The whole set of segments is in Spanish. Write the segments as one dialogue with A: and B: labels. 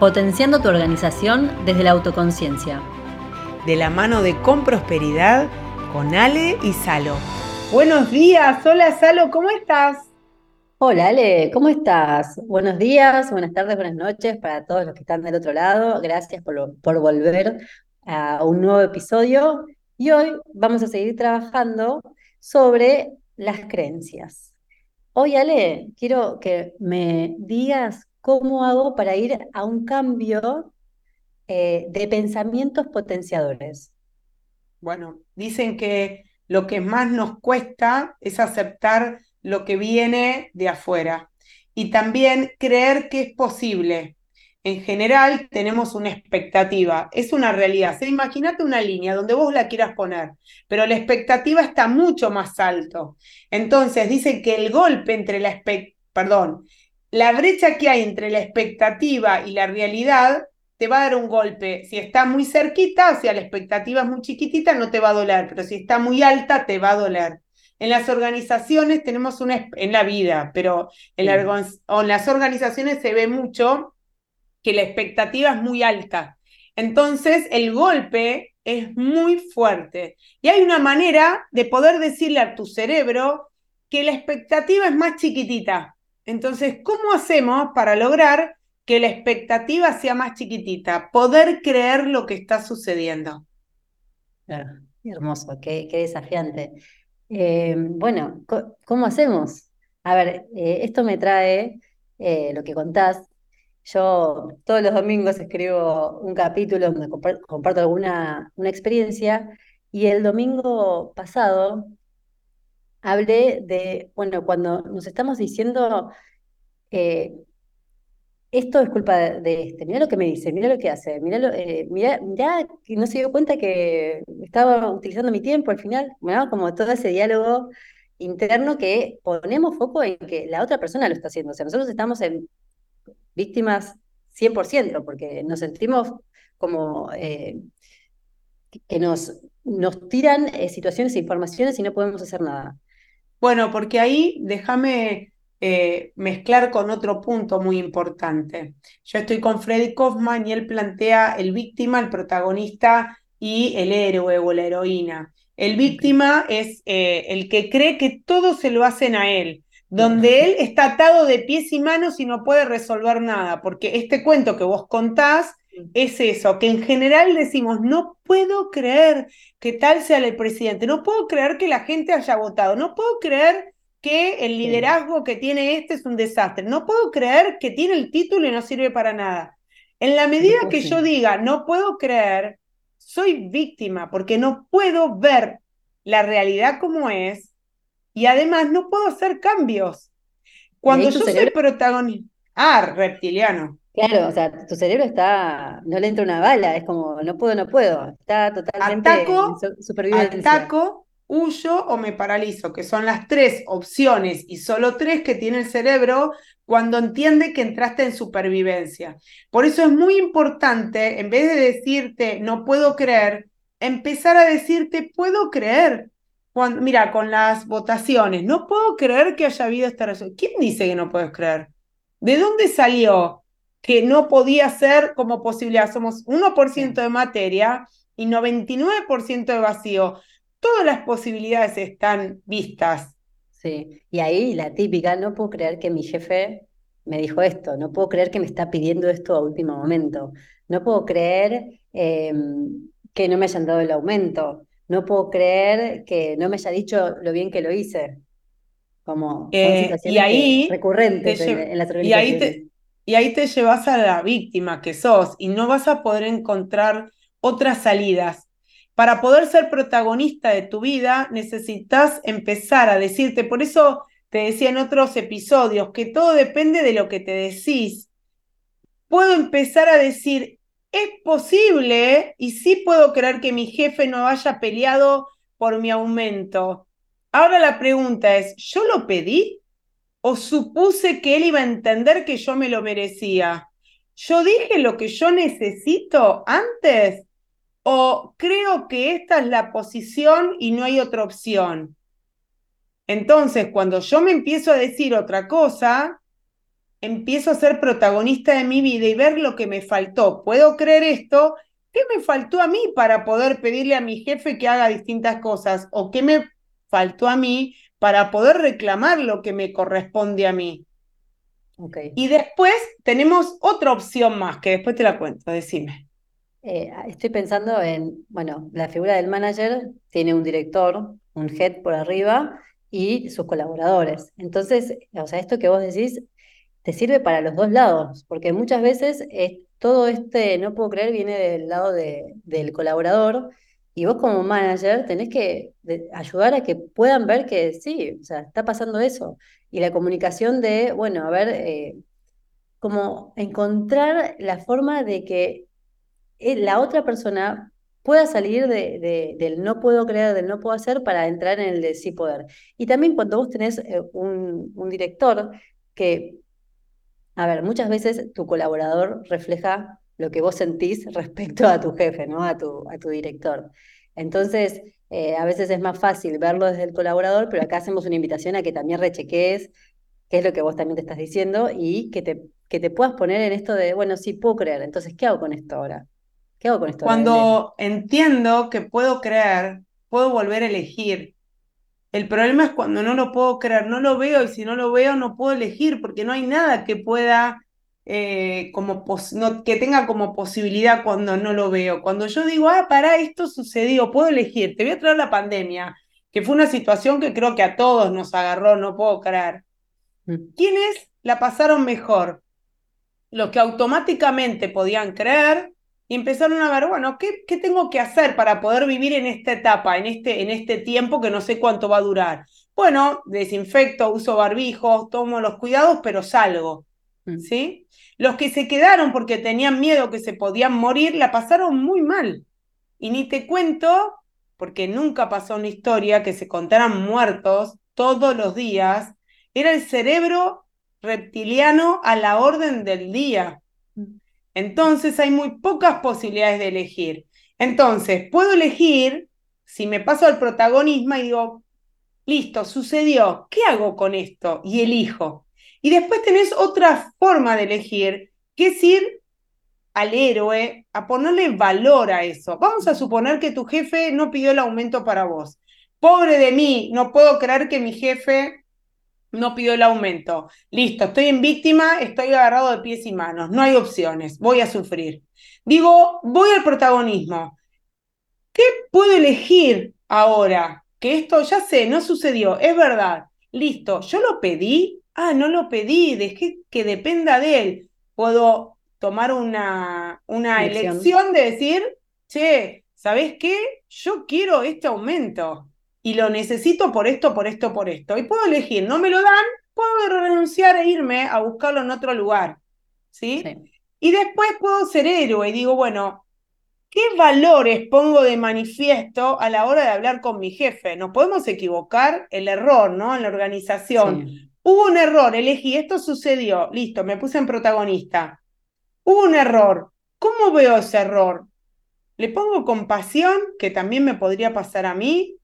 A: potenciando tu organización desde la autoconciencia.
B: De la mano de Con Prosperidad, con Ale y Salo. Buenos días, hola Salo, ¿cómo estás?
C: Hola Ale, ¿cómo estás? Buenos días, buenas tardes, buenas noches para todos los que están del otro lado. Gracias por, por volver a un nuevo episodio. Y hoy vamos a seguir trabajando sobre las creencias. Hoy, Ale, quiero que me digas ¿Cómo hago para ir a un cambio eh, de pensamientos potenciadores?
B: Bueno, dicen que lo que más nos cuesta es aceptar lo que viene de afuera y también creer que es posible. En general tenemos una expectativa, es una realidad. Imagínate una línea donde vos la quieras poner, pero la expectativa está mucho más alto. Entonces dicen que el golpe entre la perdón, la brecha que hay entre la expectativa y la realidad te va a dar un golpe. Si está muy cerquita, o sea, la expectativa es muy chiquitita, no te va a doler, pero si está muy alta, te va a doler. En las organizaciones tenemos una, en la vida, pero en, en las organizaciones se ve mucho que la expectativa es muy alta. Entonces, el golpe es muy fuerte. Y hay una manera de poder decirle a tu cerebro que la expectativa es más chiquitita. Entonces, ¿cómo hacemos para lograr que la expectativa sea más chiquitita? Poder creer lo que está sucediendo.
C: hermoso, qué, desafiante. Eh, bueno, ¿cómo hacemos? A ver, eh, esto me trae eh, lo que contás. Yo todos los domingos escribo un capítulo donde comparto alguna una experiencia y el domingo pasado hablé de, bueno, cuando nos estamos diciendo, eh, esto es culpa de, este, mira lo que me dice, mira lo que hace, mira, lo, eh, mira, que no se dio cuenta que estaba utilizando mi tiempo al final, como todo ese diálogo interno que ponemos foco en que la otra persona lo está haciendo, o sea, nosotros estamos en víctimas 100%, porque nos sentimos como eh, que nos, nos tiran situaciones e informaciones y no podemos hacer nada.
B: Bueno, porque ahí déjame eh, mezclar con otro punto muy importante. Yo estoy con Freddy Kaufman y él plantea el víctima, el protagonista y el héroe o la heroína. El víctima es eh, el que cree que todo se lo hacen a él, donde él está atado de pies y manos y no puede resolver nada, porque este cuento que vos contás es eso, que en general decimos, no puedo creer que tal sea el presidente, no puedo creer que la gente haya votado, no puedo creer que el liderazgo que tiene este es un desastre, no puedo creer que tiene el título y no sirve para nada. En la medida que yo diga, no puedo creer, soy víctima porque no puedo ver la realidad como es y además no puedo hacer cambios. Cuando yo soy protagonista... Ah, reptiliano.
C: Claro, o sea, tu cerebro está, no le entra una bala, es como, no puedo, no puedo, está totalmente
B: ataco, en supervivencia. Ataco, huyo o me paralizo, que son las tres opciones y solo tres que tiene el cerebro cuando entiende que entraste en supervivencia. Por eso es muy importante, en vez de decirte no puedo creer, empezar a decirte puedo creer. Cuando, mira, con las votaciones, no puedo creer que haya habido esta resolución. ¿Quién dice que no puedes creer? ¿De dónde salió? Que no podía ser como posibilidad. Somos 1% de materia y 99% de vacío. Todas las posibilidades están vistas.
C: Sí, y ahí la típica, no puedo creer que mi jefe me dijo esto, no puedo creer que me está pidiendo esto a último momento, no puedo creer em, que no me hayan dado el aumento, no puedo creer que no me haya dicho lo bien que lo hice. Como
B: eh, y ahí
C: recurrentes en, las
B: organizaciones. Y ahí y ahí te llevas a la víctima que sos y no vas a poder encontrar otras salidas. Para poder ser protagonista de tu vida necesitas empezar a decirte, por eso te decía en otros episodios, que todo depende de lo que te decís. Puedo empezar a decir, es posible y sí puedo creer que mi jefe no haya peleado por mi aumento. Ahora la pregunta es, ¿yo lo pedí? O supuse que él iba a entender que yo me lo merecía? ¿Yo dije lo que yo necesito antes? ¿O creo que esta es la posición y no hay otra opción? Entonces, cuando yo me empiezo a decir otra cosa, empiezo a ser protagonista de mi vida y ver lo que me faltó. Puedo creer esto, ¿qué me faltó a mí para poder pedirle a mi jefe que haga distintas cosas? ¿O qué me faltó a mí para poder reclamar lo que me corresponde a mí?
C: Okay.
B: Y después tenemos otra opción más, que después te la cuento, decime.
C: Eh, estoy pensando en, bueno, la figura del manager tiene un director, un head por arriba y sus colaboradores. Entonces, o sea, esto que vos decís te sirve para los dos lados, porque muchas veces todo este no puedo creer viene del lado del colaborador y vos como manager tenés que ayudar a que puedan ver que sí, o sea, está pasando eso. Y la comunicación de, bueno, a ver, eh, como encontrar la forma de que eh, la otra persona pueda salir de, del no puedo creer, del no puedo hacer, para entrar en el de sí poder. Y también cuando vos tenés eh, un, un director que, a ver, muchas veces tu colaborador refleja lo que vos sentís respecto a tu jefe, ¿no? A tu, a tu director. Entonces, eh, a veces es más fácil verlo desde el colaborador, pero acá hacemos una invitación a que también recheques qué es lo que vos también te estás diciendo y que te, que te puedas poner en esto de, bueno, sí puedo creer, entonces, ¿qué hago con esto ahora? ¿Qué hago con esto?
B: Cuando entiendo que puedo creer, puedo volver a elegir. El problema es cuando no lo puedo creer, no lo veo y si no lo veo no puedo elegir porque no hay nada que pueda eh, como no, que tenga como posibilidad cuando no lo veo. Cuando yo digo, ah, para esto sucedió, puedo elegir, te voy a traer la pandemia, que fue una situación que creo que a todos nos agarró, no puedo creer. Mm. ¿Quiénes la pasaron mejor? Los que automáticamente podían creer y empezaron a ver, bueno, ¿qué, ¿qué, tengo que hacer para poder vivir en esta etapa, en este, en este tiempo que no sé cuánto va a durar? Bueno, desinfecto, uso barbijos, tomo los cuidados, pero salgo. ¿Sí? Los que se quedaron porque tenían miedo que se podían morir, la pasaron muy mal. Y ni te cuento, porque nunca pasó una historia que se contaran muertos todos los días, era el cerebro reptiliano a la orden del día. Entonces hay muy pocas posibilidades de elegir. Entonces, puedo elegir si me paso al protagonismo y digo, listo, sucedió, ¿qué hago con esto? Y elijo. Y después tenés otra forma de elegir, que es ir al héroe a ponerle valor a eso. Vamos a suponer que tu jefe no pidió el aumento para vos. Pobre de mí, no puedo creer que mi jefe no pidió el aumento. Listo, estoy en víctima, estoy agarrado de pies y manos, no hay opciones, voy a sufrir. Digo, voy al protagonismo. ¿Qué puedo elegir ahora? Que esto ya sé, no sucedió, es verdad. Listo, yo lo pedí, ah, no lo pedí, dejé que dependa de él. Puedo tomar una, una elección. de decir, che, ¿sabes qué? Yo quiero este aumento y lo necesito por esto, por esto, por esto. Y puedo elegir, no me lo dan, puedo renunciar e irme a buscarlo en otro lugar. ¿sí? Y después puedo ser héroe y digo, bueno, ¿qué valores pongo de manifiesto a la hora de hablar con mi jefe? Nos podemos equivocar, el error, ¿no? En la organización. Hubo un error, elegí, esto sucedió, listo, me puse en protagonista. Hubo un error. ¿Cómo veo ese error? ¿Le pongo compasión, que también me podría pasar a mí?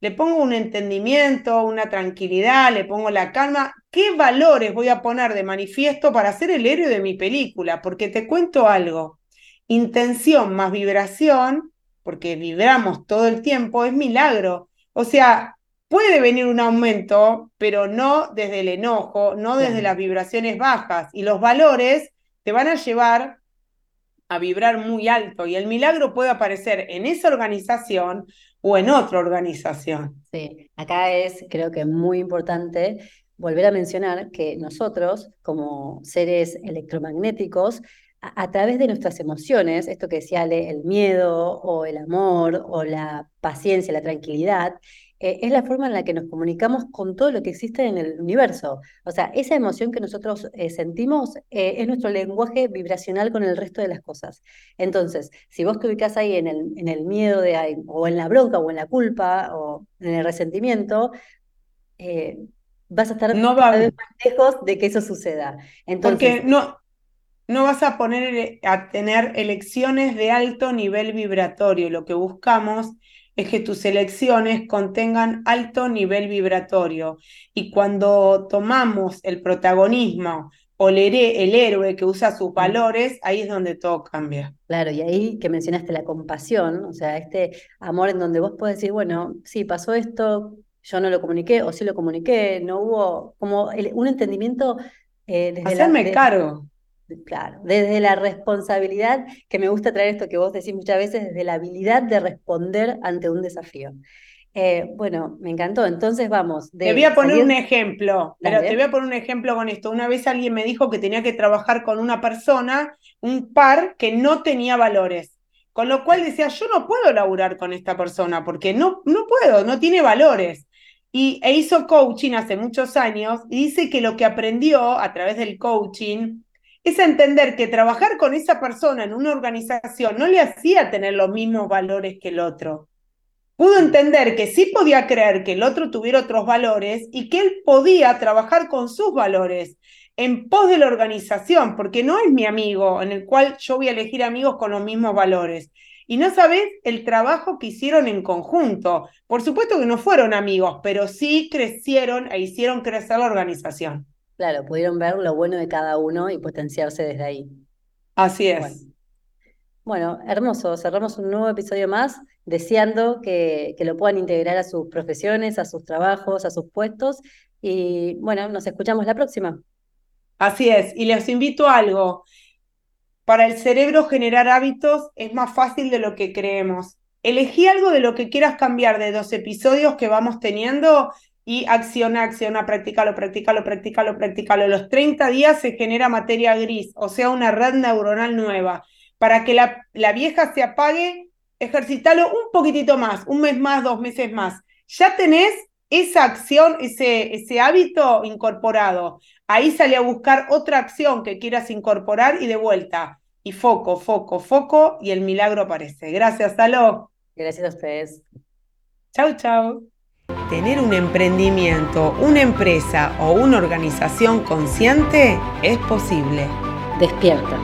B: ¿Le pongo un entendimiento, una tranquilidad? ¿Le pongo la calma? ¿Qué valores voy a poner de manifiesto para ser el héroe de mi película? Porque te cuento algo. Intención más vibración, porque vibramos todo el tiempo, es milagro. O sea, puede venir un aumento, pero no desde el enojo, no desde las vibraciones bajas. Y los valores te van a llevar a vibrar muy alto y el milagro puede aparecer en esa organización o en otra organización.
C: Sí, acá es creo que muy importante volver a mencionar que nosotros como seres electromagnéticos a, través de nuestras emociones, esto que decía el miedo o el amor o la paciencia, la tranquilidad, eh, es la forma en la que nos comunicamos con todo lo que existe en el universo. O sea, esa emoción que nosotros eh, sentimos eh, es nuestro lenguaje vibracional con el resto de las cosas. Entonces, si vos te ubicás ahí en el, en el miedo de, o en la bronca, o en la culpa, o en el resentimiento, vas a estar
B: no
C: cada vez más lejos de que eso suceda.
B: Entonces, Porque no, no vas a poner a tener elecciones de alto nivel vibratorio. Lo que buscamos es que tus elecciones contengan alto nivel vibratorio. Y cuando tomamos el protagonismo o el, el héroe que usa sus valores, ahí es donde todo cambia.
C: Claro, y ahí que mencionaste la compasión, o sea, este amor en donde vos podés decir, bueno, sí, pasó esto, yo no lo comuniqué o sí lo comuniqué, no hubo como un entendimiento
B: eh, desde Hacerme cargo.
C: Claro, desde la responsabilidad, que me gusta traer esto que vos decís muchas veces, desde la habilidad de responder ante un desafío. Eh, bueno, me encantó. Entonces vamos.
B: te voy a poner un ejemplo, pero te voy a poner un ejemplo con esto. Una vez alguien me dijo que tenía que trabajar con una persona, un par que no tenía valores. Con lo cual decía, yo no puedo laburar con esta persona porque no, no puedo, no tiene valores. Y, e hizo coaching hace muchos años y dice que lo que aprendió a través del coaching es entender que trabajar con esa persona en una organización no le hacía tener los mismos valores que el otro pudo entender que sí podía creer que el otro tuviera otros valores y que él podía trabajar con sus valores en pos de la organización, porque no es mi amigo en el cual yo voy a elegir amigos con los mismos valores. Y no sabes el trabajo que hicieron en conjunto. Por supuesto que no fueron amigos, pero sí crecieron e hicieron crecer la organización.
C: Claro, pudieron ver lo bueno de cada uno y potenciarse desde ahí.
B: Así es.
C: Bueno, hermoso. Cerramos un nuevo episodio más, deseando que, que, lo puedan integrar a sus profesiones, a sus trabajos, a sus puestos. Y bueno, nos escuchamos la próxima.
B: Así es. Y les invito a algo. Para el cerebro generar hábitos es más fácil de lo que creemos. Elegí algo de lo que quieras cambiar de los episodios que vamos teniendo y acciona, acciona, practícalo, practícalo, practícalo, practícalo. Los 30 días se genera materia gris, o sea, una red neuronal nueva para que la, la vieja se apague, ejercitalo un poquitito más, un mes más, dos meses más. Ya tenés esa acción, ese, ese hábito incorporado. Ahí sale a buscar otra acción que quieras incorporar y de vuelta. Y foco, foco, foco, y el milagro aparece. Gracias, Salo.
C: Gracias a ustedes.
B: Chau, chau. Tener un emprendimiento, una empresa o una organización consciente es posible.
C: Despierta